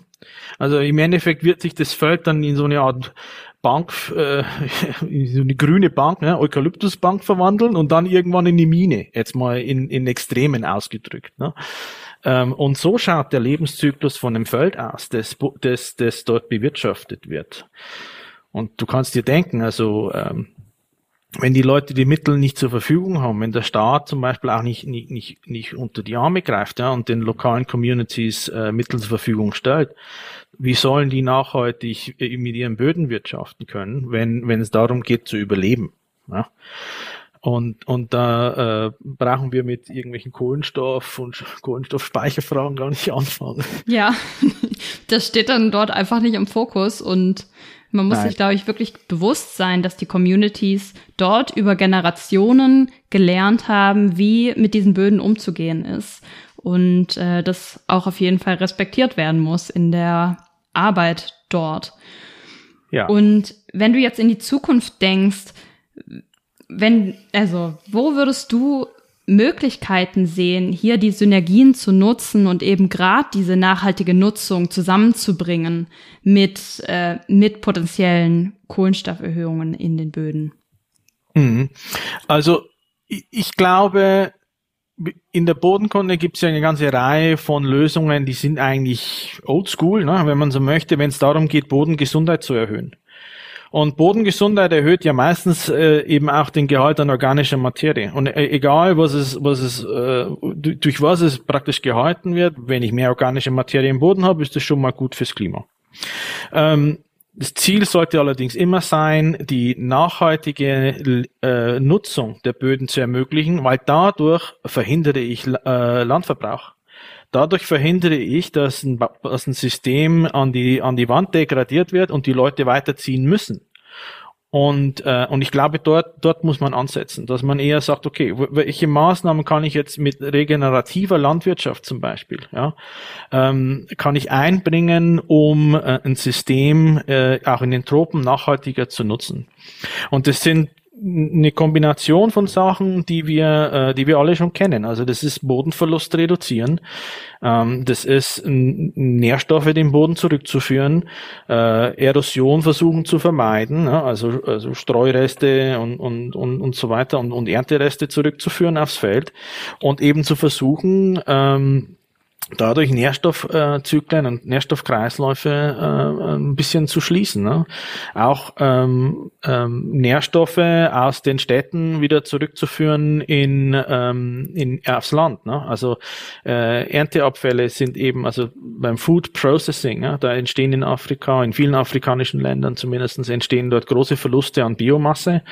Also im Endeffekt wird sich das Feld dann in so eine Art Bank, äh, <laughs> in so eine grüne Bank, ne, Eukalyptusbank verwandeln und dann irgendwann in die Mine, jetzt mal in, in Extremen ausgedrückt. Ne? Ähm, und so schaut der Lebenszyklus von dem Feld aus, das, das, das dort bewirtschaftet wird. Und du kannst dir denken, also ähm, wenn die Leute die Mittel nicht zur Verfügung haben, wenn der Staat zum Beispiel auch nicht, nicht, nicht, nicht unter die Arme greift ja, und den lokalen Communities äh, Mittel zur Verfügung stellt, wie sollen die nachhaltig äh, mit ihren Böden wirtschaften können, wenn, wenn es darum geht zu überleben? Ja? Und, und da äh, brauchen wir mit irgendwelchen Kohlenstoff und Kohlenstoffspeicherfragen gar nicht anfangen. Ja, <laughs> das steht dann dort einfach nicht im Fokus und man muss Nein. sich, glaube ich, wirklich bewusst sein, dass die Communities dort über Generationen gelernt haben, wie mit diesen Böden umzugehen ist. Und äh, das auch auf jeden Fall respektiert werden muss in der Arbeit dort. Ja. Und wenn du jetzt in die Zukunft denkst, wenn, also, wo würdest du Möglichkeiten sehen, hier die Synergien zu nutzen und eben gerade diese nachhaltige Nutzung zusammenzubringen mit, äh, mit potenziellen Kohlenstofferhöhungen in den Böden? Mhm. Also ich glaube, in der Bodenkunde gibt es ja eine ganze Reihe von Lösungen, die sind eigentlich oldschool, ne, wenn man so möchte, wenn es darum geht, Bodengesundheit zu erhöhen. Und Bodengesundheit erhöht ja meistens äh, eben auch den Gehalt an organischer Materie. Und äh, egal, was es, was es, äh, durch was es praktisch gehalten wird, wenn ich mehr organische Materie im Boden habe, ist das schon mal gut fürs Klima. Ähm, das Ziel sollte allerdings immer sein, die nachhaltige äh, Nutzung der Böden zu ermöglichen, weil dadurch verhindere ich äh, Landverbrauch. Dadurch verhindere ich, dass ein, dass ein System an die, an die Wand degradiert wird und die Leute weiterziehen müssen. Und, äh, und ich glaube, dort, dort muss man ansetzen, dass man eher sagt, okay, welche Maßnahmen kann ich jetzt mit regenerativer Landwirtschaft zum Beispiel, ja, ähm, kann ich einbringen, um äh, ein System äh, auch in den Tropen nachhaltiger zu nutzen. Und das sind eine Kombination von Sachen, die wir, äh, die wir alle schon kennen. Also das ist Bodenverlust reduzieren, ähm, das ist Nährstoffe den Boden zurückzuführen, äh, Erosion versuchen zu vermeiden, ja, also, also Streureste und, und, und, und so weiter und, und Erntereste zurückzuführen aufs Feld und eben zu versuchen, ähm, dadurch Nährstoffzyklen und Nährstoffkreisläufe äh, ein bisschen zu schließen. Ne? Auch ähm, ähm, Nährstoffe aus den Städten wieder zurückzuführen in, ähm, in aufs Land. Ne? Also äh, Ernteabfälle sind eben, also beim Food Processing, ja, da entstehen in Afrika, in vielen afrikanischen Ländern zumindest entstehen dort große Verluste an Biomasse.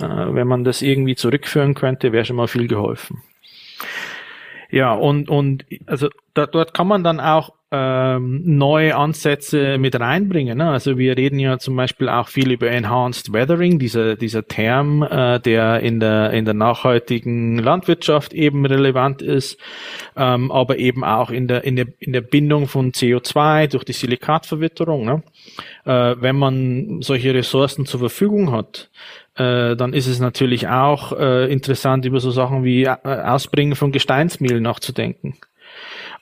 Äh, wenn man das irgendwie zurückführen könnte, wäre schon mal viel geholfen. Ja, und, und also da, dort kann man dann auch ähm, neue Ansätze mit reinbringen. Ne? Also wir reden ja zum Beispiel auch viel über Enhanced Weathering, dieser, dieser Term, äh, der in der, in der nachhaltigen Landwirtschaft eben relevant ist, ähm, aber eben auch in der, in, der, in der Bindung von CO2 durch die Silikatverwitterung. Ne? Äh, wenn man solche Ressourcen zur Verfügung hat, äh, dann ist es natürlich auch äh, interessant, über so Sachen wie äh, Ausbringen von Gesteinsmehl nachzudenken.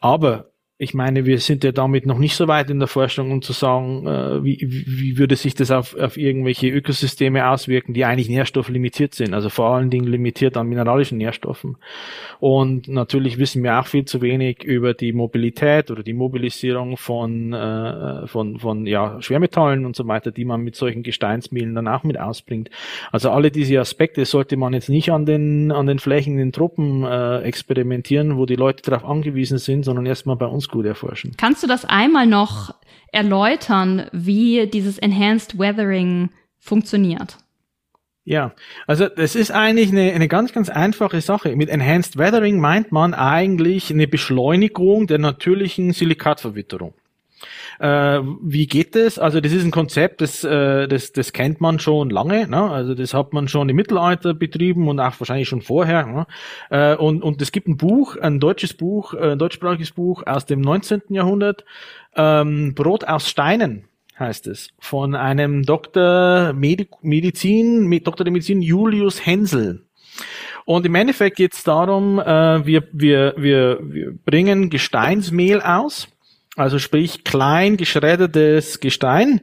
Aber ich meine, wir sind ja damit noch nicht so weit in der Forschung, um zu sagen, äh, wie, wie würde sich das auf, auf irgendwelche Ökosysteme auswirken, die eigentlich nährstofflimitiert sind, also vor allen Dingen limitiert an mineralischen Nährstoffen. Und natürlich wissen wir auch viel zu wenig über die Mobilität oder die Mobilisierung von, äh, von, von ja, Schwermetallen und so weiter, die man mit solchen Gesteinsmehlen dann auch mit ausbringt. Also alle diese Aspekte sollte man jetzt nicht an den, an den Flächen in den Truppen äh, experimentieren, wo die Leute darauf angewiesen sind, sondern erstmal bei uns ganz gut erforschen. Kannst du das einmal noch erläutern, wie dieses Enhanced Weathering funktioniert? Ja, also das ist eigentlich eine, eine ganz, ganz einfache Sache. Mit Enhanced Weathering meint man eigentlich eine Beschleunigung der natürlichen Silikatverwitterung. Äh, wie geht das? Also das ist ein Konzept, das, äh, das, das kennt man schon lange. Ne? Also das hat man schon im Mittelalter betrieben und auch wahrscheinlich schon vorher. Ne? Äh, und, und es gibt ein Buch, ein deutsches Buch, äh, ein deutschsprachiges Buch aus dem 19. Jahrhundert, ähm, Brot aus Steinen heißt es, von einem Doktor Medi Medizin, Doktor der Medizin Julius Hensel. Und im Endeffekt geht es darum, äh, wir, wir, wir, wir bringen Gesteinsmehl aus also sprich klein geschreddertes Gestein,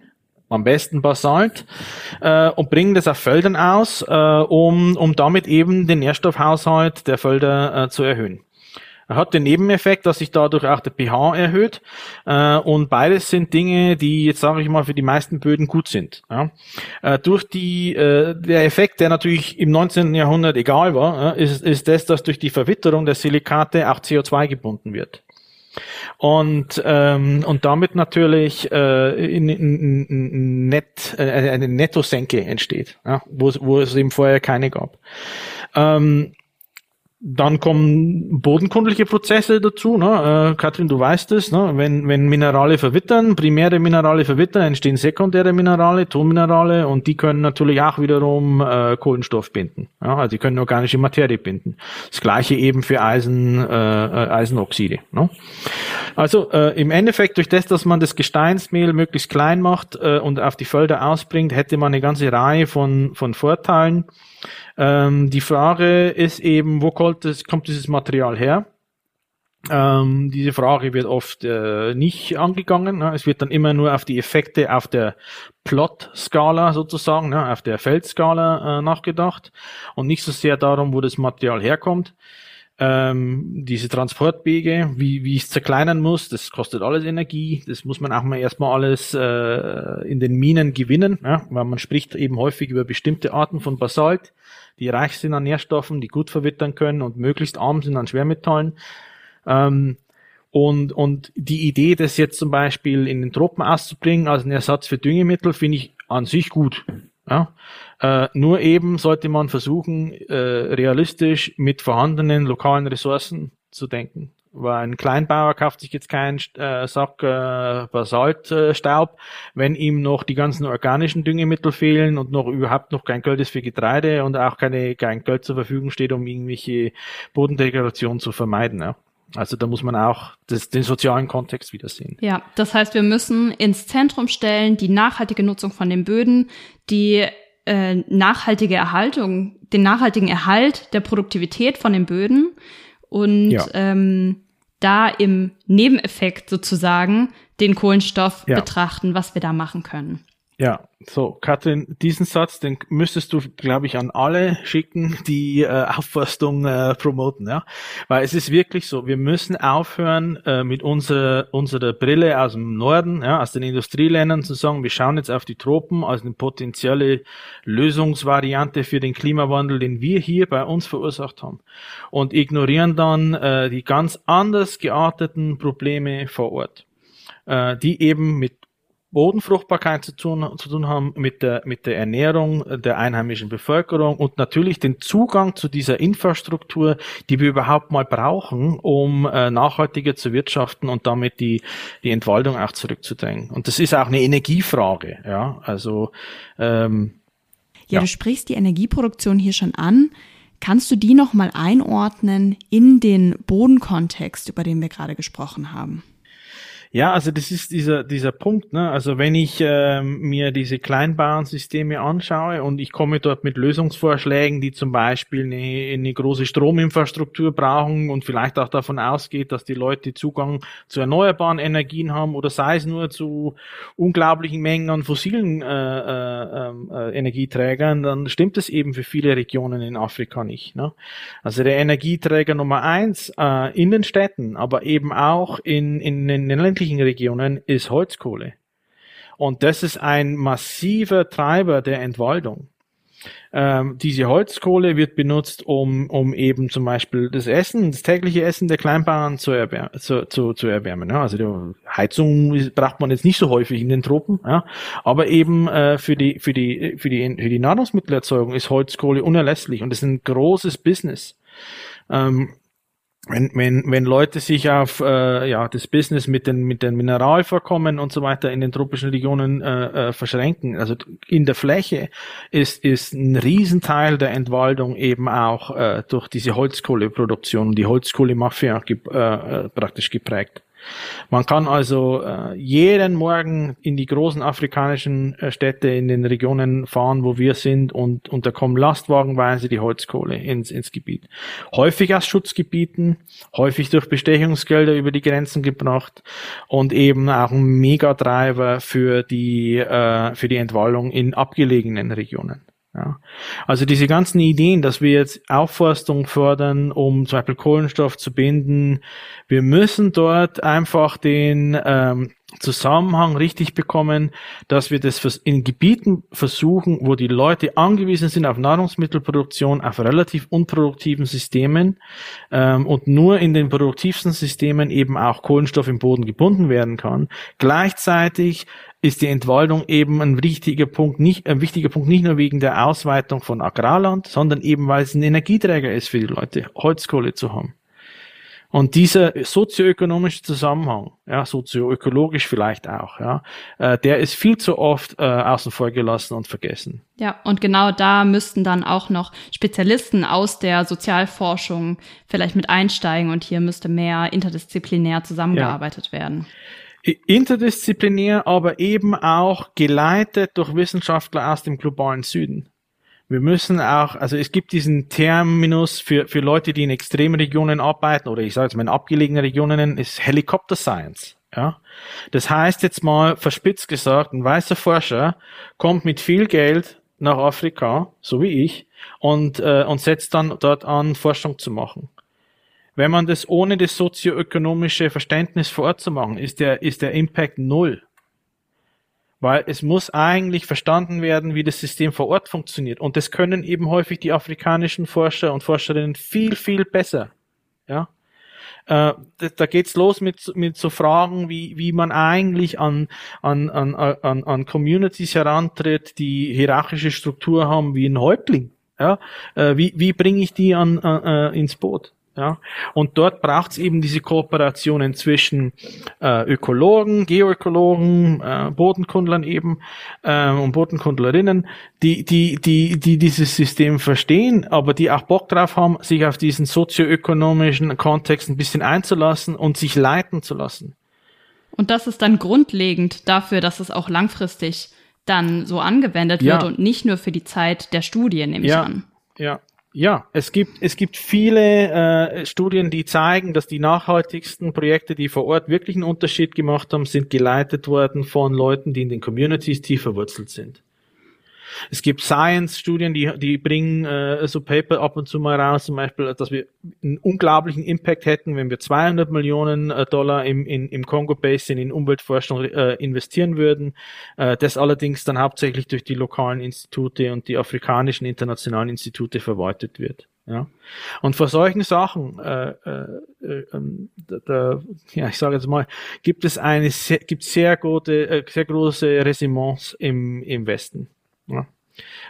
am besten Basalt, äh, und bringen das auf Feldern aus, äh, um, um damit eben den Nährstoffhaushalt der Felder äh, zu erhöhen. Er hat den Nebeneffekt, dass sich dadurch auch der pH erhöht äh, und beides sind Dinge, die jetzt sage ich mal für die meisten Böden gut sind. Ja. Äh, durch die äh, der Effekt, der natürlich im 19. Jahrhundert egal war, äh, ist, ist das, dass durch die Verwitterung der Silikate auch CO2 gebunden wird und ähm, und damit natürlich äh, in, in, in net, äh, eine Nettosenke entsteht, ja, wo, wo es eben vorher keine gab. Ähm, dann kommen bodenkundliche Prozesse dazu. Ne? Äh, Katrin, du weißt es, ne? wenn, wenn Minerale verwittern, primäre Minerale verwittern, entstehen sekundäre Minerale, Tonminerale und die können natürlich auch wiederum äh, Kohlenstoff binden. Ja? Also die können organische Materie binden. Das gleiche eben für Eisen, äh, äh, Eisenoxide. Ne? Also äh, im Endeffekt durch das, dass man das Gesteinsmehl möglichst klein macht äh, und auf die Felder ausbringt, hätte man eine ganze Reihe von, von Vorteilen. Ähm, die Frage ist eben, wo kommt, das, kommt dieses Material her? Ähm, diese Frage wird oft äh, nicht angegangen. Ne? Es wird dann immer nur auf die Effekte auf der Plot-Skala sozusagen, ne? auf der Feldskala äh, nachgedacht und nicht so sehr darum, wo das Material herkommt. Ähm, diese Transportwege, wie, wie ich es zerkleinern muss, das kostet alles Energie. Das muss man auch mal erstmal alles äh, in den Minen gewinnen, ja? weil man spricht eben häufig über bestimmte Arten von Basalt die reich sind an Nährstoffen, die gut verwittern können und möglichst arm sind an Schwermetallen. Ähm, und, und die Idee, das jetzt zum Beispiel in den Tropen auszubringen als einen Ersatz für Düngemittel, finde ich an sich gut. Ja? Äh, nur eben sollte man versuchen, äh, realistisch mit vorhandenen lokalen Ressourcen zu denken. Weil ein Kleinbauer kauft sich jetzt keinen äh, Sack äh, Basaltstaub, äh, wenn ihm noch die ganzen organischen Düngemittel fehlen und noch überhaupt noch kein Geld ist für Getreide und auch keine, kein Geld zur Verfügung steht, um irgendwelche Bodendegradation zu vermeiden. Ja. Also da muss man auch das, den sozialen Kontext wieder sehen. Ja, das heißt, wir müssen ins Zentrum stellen die nachhaltige Nutzung von den Böden, die äh, nachhaltige Erhaltung, den nachhaltigen Erhalt der Produktivität von den Böden und ja. ähm, da im Nebeneffekt sozusagen den Kohlenstoff ja. betrachten, was wir da machen können. Ja, so, Katrin, diesen Satz, den müsstest du, glaube ich, an alle schicken, die äh, Aufforstung äh, promoten, ja. Weil es ist wirklich so, wir müssen aufhören, äh, mit unserer, unserer Brille aus dem Norden, ja, aus den Industrieländern zu sagen, wir schauen jetzt auf die Tropen als eine potenzielle Lösungsvariante für den Klimawandel, den wir hier bei uns verursacht haben. Und ignorieren dann äh, die ganz anders gearteten Probleme vor Ort äh, die eben mit Bodenfruchtbarkeit zu tun, zu tun haben, mit der, mit der Ernährung der einheimischen Bevölkerung und natürlich den Zugang zu dieser Infrastruktur, die wir überhaupt mal brauchen, um äh, nachhaltiger zu wirtschaften und damit die, die Entwaldung auch zurückzudrängen. Und das ist auch eine Energiefrage, ja, also, ähm, ja, ja, du sprichst die Energieproduktion hier schon an. Kannst du die nochmal einordnen in den Bodenkontext, über den wir gerade gesprochen haben? Ja, also das ist dieser, dieser Punkt. Ne? Also wenn ich ähm, mir diese Kleinbauernsysteme anschaue und ich komme dort mit Lösungsvorschlägen, die zum Beispiel eine, eine große Strominfrastruktur brauchen und vielleicht auch davon ausgeht, dass die Leute Zugang zu erneuerbaren Energien haben oder sei es nur zu unglaublichen Mengen an fossilen äh, äh, ähm, äh, Energieträgern, dann stimmt es eben für viele Regionen in Afrika nicht. Ne? Also der Energieträger Nummer eins äh, in den Städten, aber eben auch in, in, in den ländlichen ländlichen Regionen ist Holzkohle. Und das ist ein massiver Treiber der Entwaldung. Ähm, diese Holzkohle wird benutzt, um, um eben zum Beispiel das Essen, das tägliche Essen der Kleinbauern zu, erwärmen. Zu, zu, zu erwärmen ja. Also die Heizung braucht man jetzt nicht so häufig in den Tropen, ja. aber eben äh, für, die, für, die, für, die, für die Nahrungsmittelerzeugung ist Holzkohle unerlässlich und das ist ein großes Business. Ähm, wenn, wenn, wenn Leute sich auf äh, ja, das Business mit den, mit den Mineralvorkommen und so weiter in den tropischen Regionen äh, äh, verschränken, also in der Fläche ist, ist ein Riesenteil der Entwaldung eben auch äh, durch diese Holzkohleproduktion, die Holzkohlemafia ge äh, praktisch geprägt. Man kann also äh, jeden Morgen in die großen afrikanischen äh, Städte in den Regionen fahren, wo wir sind und, und da kommen lastwagenweise die Holzkohle ins, ins Gebiet. Häufig aus Schutzgebieten, häufig durch Bestechungsgelder über die Grenzen gebracht und eben auch ein Megatreiber für die, äh, für die Entwaldung in abgelegenen Regionen. Ja. Also diese ganzen Ideen, dass wir jetzt Aufforstung fördern, um zum Beispiel Kohlenstoff zu binden, wir müssen dort einfach den ähm, Zusammenhang richtig bekommen, dass wir das in Gebieten versuchen, wo die Leute angewiesen sind auf Nahrungsmittelproduktion, auf relativ unproduktiven Systemen ähm, und nur in den produktivsten Systemen eben auch Kohlenstoff im Boden gebunden werden kann, gleichzeitig ist die Entwaldung eben ein wichtiger Punkt, nicht, ein wichtiger Punkt nicht nur wegen der Ausweitung von Agrarland, sondern eben weil es ein Energieträger ist für die Leute, Holzkohle zu haben. Und dieser sozioökonomische Zusammenhang, ja, sozioökologisch vielleicht auch, ja, äh, der ist viel zu oft äh, außen vor gelassen und vergessen. Ja, und genau da müssten dann auch noch Spezialisten aus der Sozialforschung vielleicht mit einsteigen und hier müsste mehr interdisziplinär zusammengearbeitet ja. werden. Interdisziplinär, aber eben auch geleitet durch Wissenschaftler aus dem globalen Süden. Wir müssen auch, also es gibt diesen Terminus für, für Leute, die in Extremregionen arbeiten, oder ich sage jetzt mal in abgelegenen Regionen, ist Helicopter Science. Ja? Das heißt jetzt mal verspitzt gesagt, ein weißer Forscher kommt mit viel Geld nach Afrika, so wie ich, und, äh, und setzt dann dort an, Forschung zu machen. Wenn man das ohne das sozioökonomische Verständnis vor Ort zu machen, ist der, ist der Impact null. Weil es muss eigentlich verstanden werden, wie das System vor Ort funktioniert. Und das können eben häufig die afrikanischen Forscher und Forscherinnen viel, viel besser. Ja. Äh, da geht's los mit, mit so Fragen, wie, wie man eigentlich an, an, an, an, an Communities herantritt, die hierarchische Struktur haben wie ein Häuptling. Ja? Äh, wie, wie bringe ich die an, äh, ins Boot? Ja, und dort braucht es eben diese Kooperationen zwischen äh, Ökologen, Geoökologen, äh, Bodenkundlern eben äh, und Bodenkundlerinnen, die, die, die, die dieses System verstehen, aber die auch Bock drauf haben, sich auf diesen sozioökonomischen Kontext ein bisschen einzulassen und sich leiten zu lassen. Und das ist dann grundlegend dafür, dass es auch langfristig dann so angewendet ja. wird und nicht nur für die Zeit der Studie, nehme ja. ich an. Ja, ja, es gibt, es gibt viele äh, Studien, die zeigen, dass die nachhaltigsten Projekte, die vor Ort wirklich einen Unterschied gemacht haben, sind geleitet worden von Leuten, die in den Communities tief verwurzelt sind. Es gibt Science-Studien, die, die bringen äh, so Paper ab und zu mal raus, zum Beispiel, dass wir einen unglaublichen Impact hätten, wenn wir 200 Millionen äh, Dollar im, in, im Kongo-Basin in Umweltforschung äh, investieren würden. Äh, das allerdings dann hauptsächlich durch die lokalen Institute und die afrikanischen internationalen Institute verwaltet wird. Ja. Und vor solchen Sachen, äh, äh, äh, ähm, da, da, ja, ich sage jetzt mal, gibt es eine sehr, gibt sehr gute, äh, sehr große Ressentiments im, im Westen. Ja.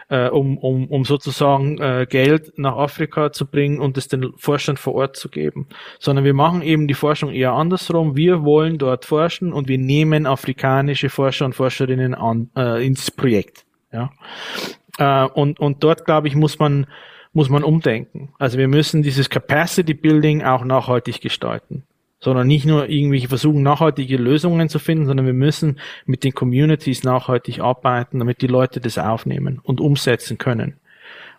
Äh, um, um, um sozusagen äh, Geld nach Afrika zu bringen und es den Forschern vor Ort zu geben. Sondern wir machen eben die Forschung eher andersrum. Wir wollen dort forschen und wir nehmen afrikanische Forscher und Forscherinnen an, äh, ins Projekt. Ja. Äh, und, und dort, glaube ich, muss man, muss man umdenken. Also wir müssen dieses Capacity Building auch nachhaltig gestalten sondern nicht nur irgendwie versuchen, nachhaltige Lösungen zu finden, sondern wir müssen mit den Communities nachhaltig arbeiten, damit die Leute das aufnehmen und umsetzen können.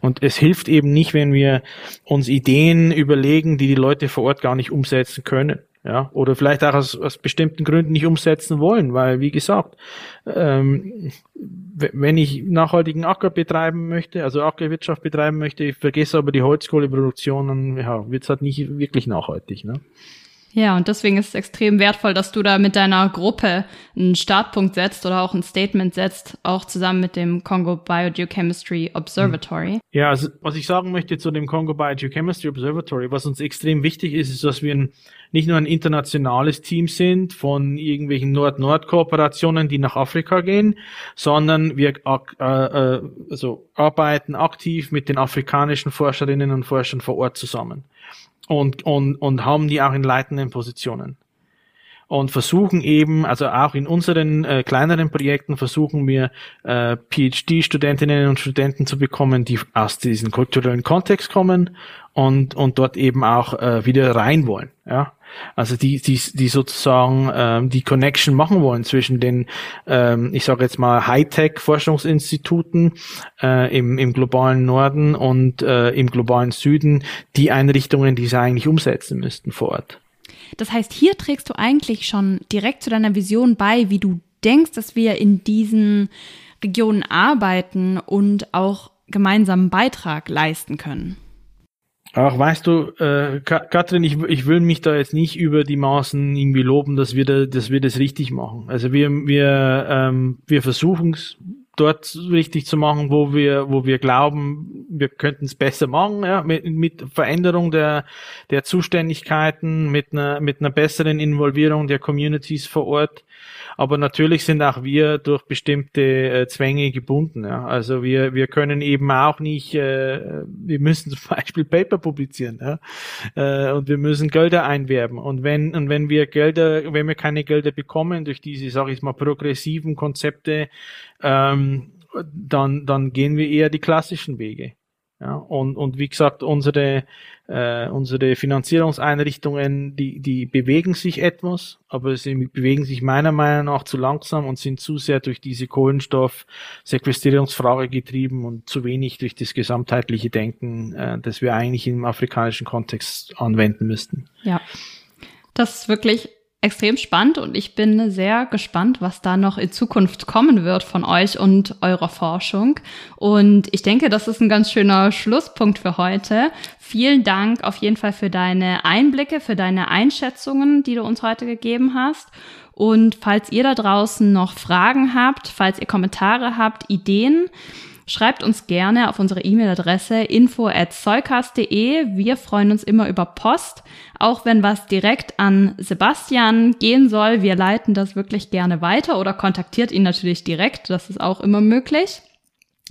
Und es hilft eben nicht, wenn wir uns Ideen überlegen, die die Leute vor Ort gar nicht umsetzen können. Ja, oder vielleicht auch aus, aus bestimmten Gründen nicht umsetzen wollen, weil, wie gesagt, ähm, wenn ich nachhaltigen Acker betreiben möchte, also Ackerwirtschaft betreiben möchte, ich vergesse aber die Holzkohleproduktion, dann ja, wird es halt nicht wirklich nachhaltig. Ne? Ja, und deswegen ist es extrem wertvoll, dass du da mit deiner Gruppe einen Startpunkt setzt oder auch ein Statement setzt, auch zusammen mit dem Congo Biogeochemistry Observatory. Hm. Ja, also was ich sagen möchte zu dem Congo Biogeochemistry Observatory, was uns extrem wichtig ist, ist, dass wir ein, nicht nur ein internationales Team sind von irgendwelchen Nord-Nord-Kooperationen, die nach Afrika gehen, sondern wir äh, äh, also arbeiten aktiv mit den afrikanischen Forscherinnen und Forschern vor Ort zusammen und, und, und haben die auch in leitenden Positionen. Und versuchen eben, also auch in unseren äh, kleineren Projekten versuchen wir äh, PhD-Studentinnen und Studenten zu bekommen, die aus diesem kulturellen Kontext kommen und, und dort eben auch äh, wieder rein wollen. Ja? Also die, die, die sozusagen ähm, die Connection machen wollen zwischen den, ähm, ich sage jetzt mal, Hightech-Forschungsinstituten äh, im, im globalen Norden und äh, im globalen Süden, die Einrichtungen, die sie eigentlich umsetzen müssten vor Ort. Das heißt, hier trägst du eigentlich schon direkt zu deiner Vision bei, wie du denkst, dass wir in diesen Regionen arbeiten und auch gemeinsamen Beitrag leisten können. Ach, weißt du, äh, Katrin, ich, ich will mich da jetzt nicht über die Maßen irgendwie loben, dass wir, da, dass wir das richtig machen. Also wir, wir, ähm, wir versuchen es dort richtig zu machen, wo wir, wo wir glauben, wir könnten es besser machen, ja, mit, mit Veränderung der, der Zuständigkeiten, mit einer, mit einer besseren Involvierung der Communities vor Ort. Aber natürlich sind auch wir durch bestimmte äh, Zwänge gebunden. Ja. Also wir, wir können eben auch nicht, äh, wir müssen <laughs> zum Beispiel Paper publizieren ja. äh, und wir müssen Gelder einwerben. Und wenn, und wenn wir Gelder, wenn wir keine Gelder bekommen durch diese, sage ich mal, progressiven Konzepte, ähm, dann, dann gehen wir eher die klassischen Wege. Ja, und, und wie gesagt, unsere, äh, unsere Finanzierungseinrichtungen, die, die bewegen sich etwas, aber sie bewegen sich meiner Meinung nach zu langsam und sind zu sehr durch diese Kohlenstoffsequestrierungsfrage getrieben und zu wenig durch das gesamtheitliche Denken, äh, das wir eigentlich im afrikanischen Kontext anwenden müssten. Ja, das ist wirklich extrem spannend und ich bin sehr gespannt, was da noch in Zukunft kommen wird von euch und eurer Forschung. Und ich denke, das ist ein ganz schöner Schlusspunkt für heute. Vielen Dank auf jeden Fall für deine Einblicke, für deine Einschätzungen, die du uns heute gegeben hast. Und falls ihr da draußen noch Fragen habt, falls ihr Kommentare habt, Ideen, Schreibt uns gerne auf unsere E-Mail-Adresse info at info@zollcast.de. Wir freuen uns immer über Post, auch wenn was direkt an Sebastian gehen soll. Wir leiten das wirklich gerne weiter oder kontaktiert ihn natürlich direkt. Das ist auch immer möglich.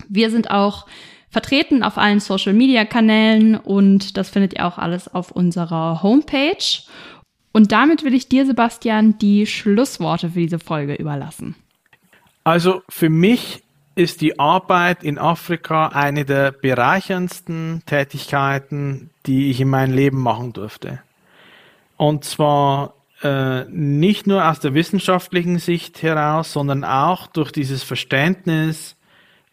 Wir sind auch vertreten auf allen Social-Media-Kanälen und das findet ihr auch alles auf unserer Homepage. Und damit will ich dir, Sebastian, die Schlussworte für diese Folge überlassen. Also für mich ist die Arbeit in Afrika eine der bereicherndsten Tätigkeiten, die ich in meinem Leben machen durfte. Und zwar äh, nicht nur aus der wissenschaftlichen Sicht heraus, sondern auch durch dieses Verständnis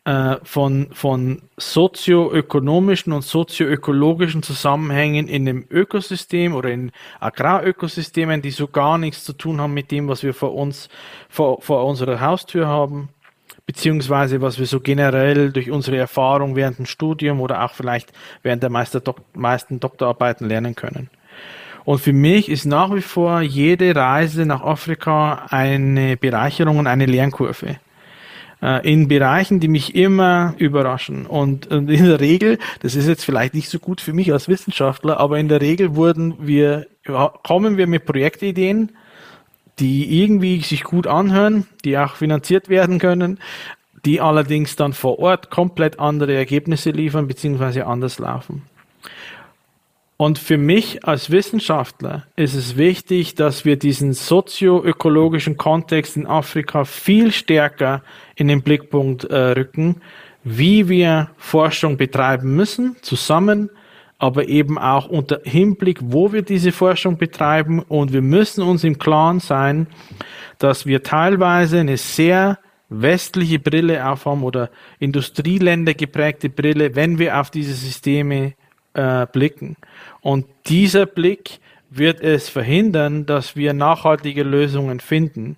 äh, von, von sozioökonomischen und sozioökologischen Zusammenhängen in dem Ökosystem oder in Agrarökosystemen, die so gar nichts zu tun haben mit dem, was wir vor uns, vor, vor unserer Haustür haben beziehungsweise was wir so generell durch unsere Erfahrung während dem Studium oder auch vielleicht während der meisten Doktorarbeiten lernen können. Und für mich ist nach wie vor jede Reise nach Afrika eine Bereicherung und eine Lernkurve. Äh, in Bereichen, die mich immer überraschen. Und, in der Regel, das ist jetzt vielleicht nicht so gut für mich als Wissenschaftler, aber in der Regel wurden wir, kommen wir mit Projektideen, die irgendwie sich gut anhören, die auch finanziert werden können, die allerdings dann vor Ort komplett andere Ergebnisse liefern bzw. anders laufen. Und für mich als Wissenschaftler ist es wichtig, dass wir diesen sozioökologischen Kontext in Afrika viel stärker in den Blickpunkt äh, rücken, wie wir Forschung betreiben müssen, zusammen aber eben auch unter Hinblick, wo wir diese Forschung betreiben. Und wir müssen uns im Klaren sein, dass wir teilweise eine sehr westliche Brille aufhaben oder Industrieländer geprägte Brille, wenn wir auf diese Systeme äh, blicken. Und dieser Blick wird es verhindern, dass wir nachhaltige Lösungen finden.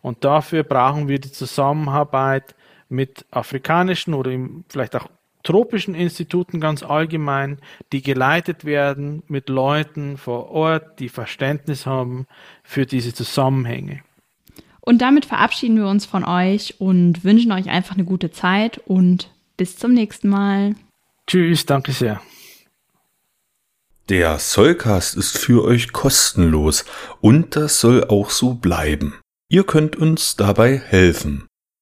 Und dafür brauchen wir die Zusammenarbeit mit afrikanischen oder vielleicht auch tropischen Instituten ganz allgemein, die geleitet werden mit Leuten vor Ort, die Verständnis haben für diese Zusammenhänge. Und damit verabschieden wir uns von euch und wünschen euch einfach eine gute Zeit und bis zum nächsten Mal. Tschüss, danke sehr. Der Sollcast ist für euch kostenlos und das soll auch so bleiben. Ihr könnt uns dabei helfen.